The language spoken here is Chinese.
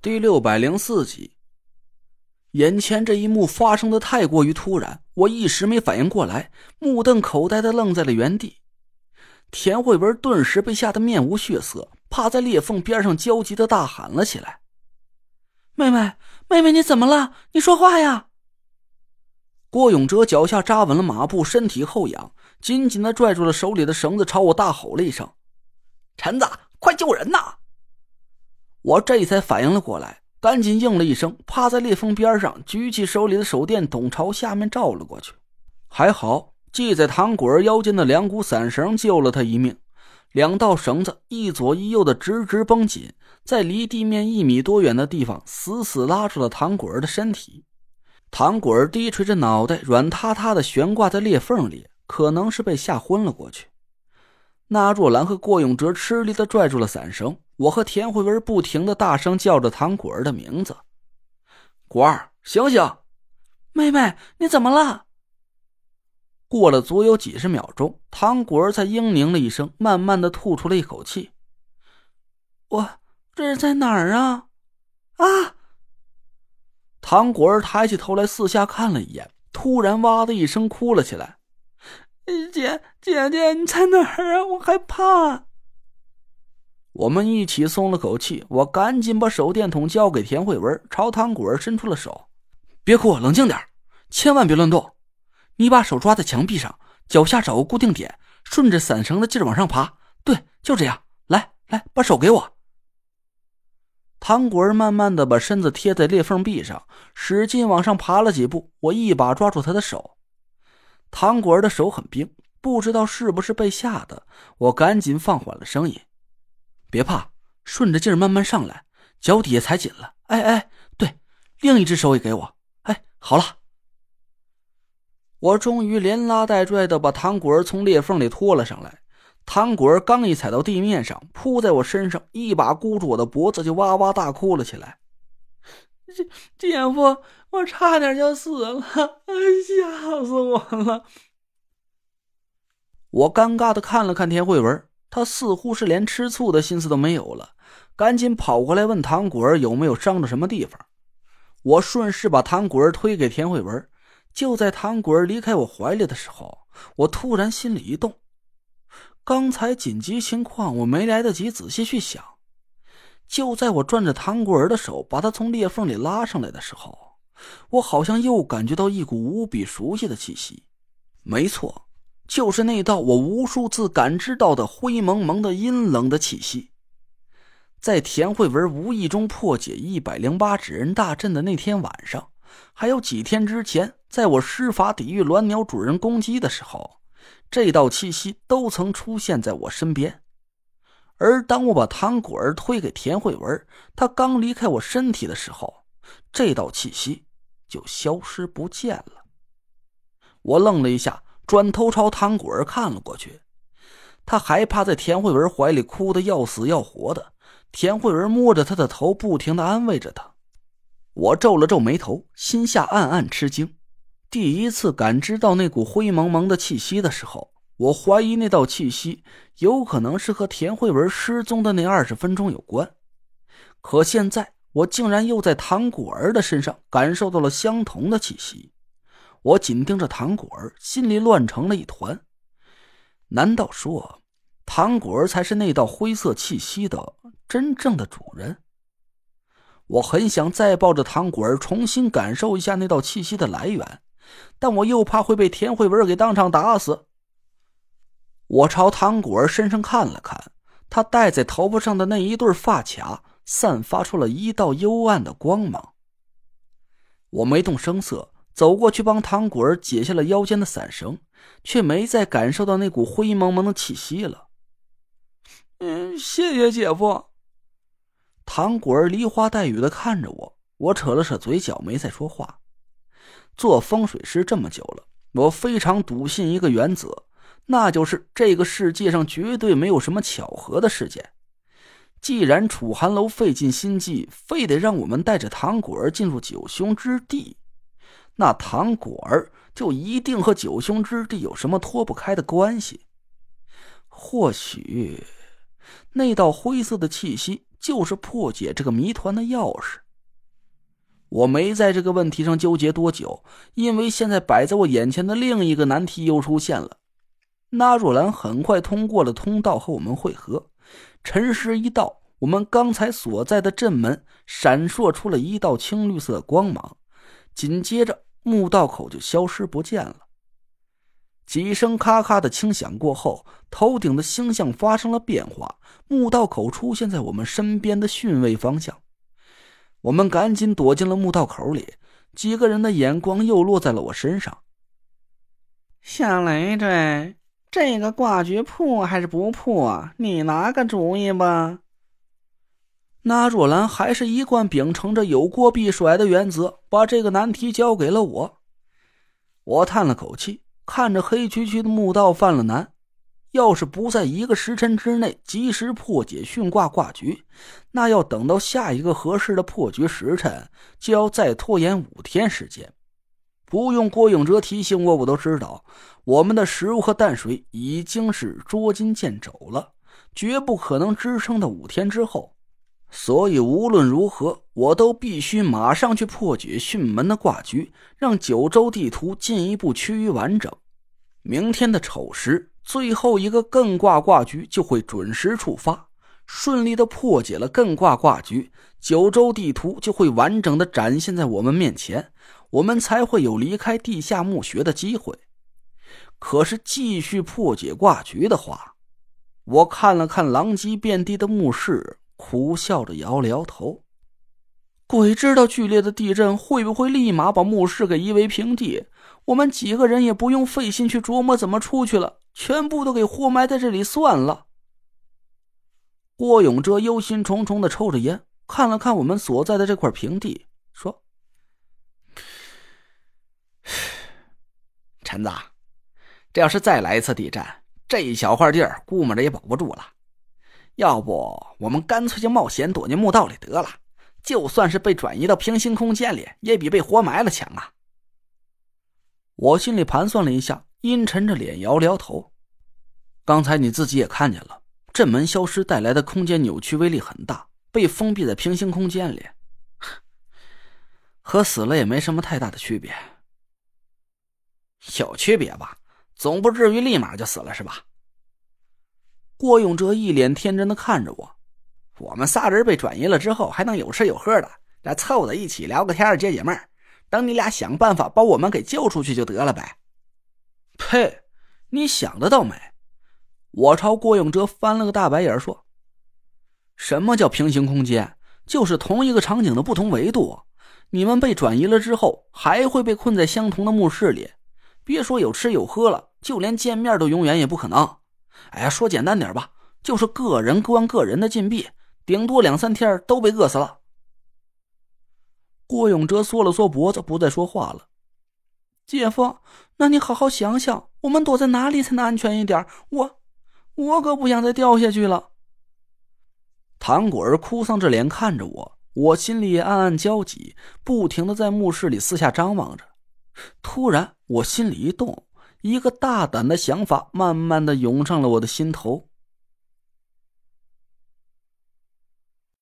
第六百零四集，眼前这一幕发生的太过于突然，我一时没反应过来，目瞪口呆的愣在了原地。田慧文顿时被吓得面无血色，趴在裂缝边上焦急的大喊了起来：“妹妹，妹妹，你怎么了？你说话呀！”郭永哲脚下扎稳了马步，身体后仰，紧紧的拽住了手里的绳子，朝我大吼了一声：“陈子，快救人呐！”我这才反应了过来，赶紧应了一声，趴在裂缝边上，举起手里的手电筒朝下面照了过去。还好，系在唐果儿腰间的两股伞绳救了他一命。两道绳子一左一右的直直绷紧，在离地面一米多远的地方死死拉住了唐果儿的身体。唐果儿低垂着脑袋，软塌塌的悬挂在裂缝里，可能是被吓昏了过去。那若兰和郭永哲吃力的拽住了伞绳。我和田慧文不停的大声叫着唐果儿的名字：“果儿，醒醒！妹妹，你怎么了？”过了足有几十秒钟，唐果儿才嘤咛了一声，慢慢的吐出了一口气：“我这是在哪儿啊？”啊！唐果儿抬起头来四下看了一眼，突然哇的一声哭了起来：“姐姐姐，你在哪儿啊？我害怕。”我们一起松了口气，我赶紧把手电筒交给田慧文，朝唐果儿伸出了手：“别哭，冷静点千万别乱动。你把手抓在墙壁上，脚下找个固定点，顺着伞绳的劲儿往上爬。对，就这样。来来，把手给我。”唐果儿慢慢的把身子贴在裂缝壁上，使劲往上爬了几步。我一把抓住他的手，唐果儿的手很冰，不知道是不是被吓的，我赶紧放缓了声音。别怕，顺着劲儿慢慢上来，脚底下踩紧了。哎哎，对，另一只手也给我。哎，好了，我终于连拉带拽的把唐果儿从裂缝里拖了上来。唐果儿刚一踩到地面上，扑在我身上，一把箍住我的脖子，就哇哇大哭了起来。姐姐夫，我差点就死了，吓死我了！我尴尬的看了看田慧文。他似乎是连吃醋的心思都没有了，赶紧跑过来问唐果儿有没有伤着什么地方。我顺势把唐果儿推给田慧文。就在唐果儿离开我怀里的时候，我突然心里一动。刚才紧急情况我没来得及仔细去想。就在我攥着唐果儿的手，把他从裂缝里拉上来的时候，我好像又感觉到一股无比熟悉的气息。没错。就是那道我无数次感知到的灰蒙蒙的阴冷的气息，在田慧文无意中破解一百零八纸人大阵的那天晚上，还有几天之前，在我施法抵御鸾鸟主人攻击的时候，这道气息都曾出现在我身边。而当我把唐果儿推给田慧文，他刚离开我身体的时候，这道气息就消失不见了。我愣了一下。转头朝唐果儿看了过去，他还趴在田慧文怀里哭得要死要活的。田慧文摸着他的头，不停的安慰着他。我皱了皱眉头，心下暗暗吃惊。第一次感知到那股灰蒙蒙的气息的时候，我怀疑那道气息有可能是和田慧文失踪的那二十分钟有关。可现在，我竟然又在唐果儿的身上感受到了相同的气息。我紧盯着糖果儿，心里乱成了一团。难道说，糖果儿才是那道灰色气息的真正的主人？我很想再抱着糖果儿重新感受一下那道气息的来源，但我又怕会被田慧文给当场打死。我朝糖果儿身上看了看，他戴在头发上的那一对发卡散发出了一道幽暗的光芒。我没动声色。走过去帮唐果儿解下了腰间的伞绳，却没再感受到那股灰蒙蒙的气息了。嗯，谢谢姐夫。唐果儿梨花带雨的看着我，我扯了扯嘴角，没再说话。做风水师这么久了，我非常笃信一个原则，那就是这个世界上绝对没有什么巧合的事件。既然楚寒楼费尽心机，非得让我们带着唐果儿进入九凶之地。那唐果儿就一定和九凶之地有什么脱不开的关系？或许，那道灰色的气息就是破解这个谜团的钥匙。我没在这个问题上纠结多久，因为现在摆在我眼前的另一个难题又出现了。那若兰很快通过了通道和我们会合，辰时一到，我们刚才所在的阵门闪烁出了一道青绿色光芒，紧接着墓道口就消失不见了。几声咔咔的轻响过后，头顶的星象发生了变化，墓道口出现在我们身边的巽位方向。我们赶紧躲进了墓道口里，几个人的眼光又落在了我身上。小累赘，这个挂局破还是不破？你拿个主意吧。那若兰还是一贯秉承着有锅必甩的原则，把这个难题交给了我。我叹了口气，看着黑黢黢的墓道，犯了难。要是不在一个时辰之内及时破解巽卦卦局，那要等到下一个合适的破局时辰，就要再拖延五天时间。不用郭永哲提醒我，我都知道我们的食物和淡水已经是捉襟见肘了，绝不可能支撑到五天之后。所以无论如何，我都必须马上去破解巽门的卦局，让九州地图进一步趋于完整。明天的丑时。最后一个艮卦卦局就会准时触发，顺利的破解了艮卦卦局，九州地图就会完整的展现在我们面前，我们才会有离开地下墓穴的机会。可是继续破解卦局的话，我看了看狼藉遍地的墓室，苦笑着摇了摇头。鬼知道剧烈的地震会不会立马把墓室给夷为平地，我们几个人也不用费心去琢磨怎么出去了。全部都给活埋在这里算了。郭永哲忧心忡忡的抽着烟，看了看我们所在的这块平地，说：“陈子，这要是再来一次地震，这一小块地儿估摸着也保不住了。要不我们干脆就冒险躲进墓道里得了，就算是被转移到平行空间里，也比被活埋了强啊。”我心里盘算了一下。阴沉着脸摇了摇头。刚才你自己也看见了，阵门消失带来的空间扭曲威力很大，被封闭在平行空间里，和死了也没什么太大的区别。有区别吧？总不至于立马就死了是吧？郭永哲一脸天真的看着我。我们仨人被转移了之后，还能有吃有喝的，再凑在一起聊个天解解闷等你俩想办法把我们给救出去就得了呗。呸！你想得倒美！我朝郭永哲翻了个大白眼，说：“什么叫平行空间？就是同一个场景的不同维度。你们被转移了之后，还会被困在相同的墓室里。别说有吃有喝了，就连见面都永远也不可能。哎呀，说简单点吧，就是个人关个人的禁闭，顶多两三天都被饿死了。”郭永哲缩了缩脖子，不再说话了。姐夫，那你好好想想，我们躲在哪里才能安全一点？我，我可不想再掉下去了。唐果儿哭丧着脸看着我，我心里暗暗焦急，不停的在墓室里四下张望着。突然，我心里一动，一个大胆的想法慢慢的涌上了我的心头。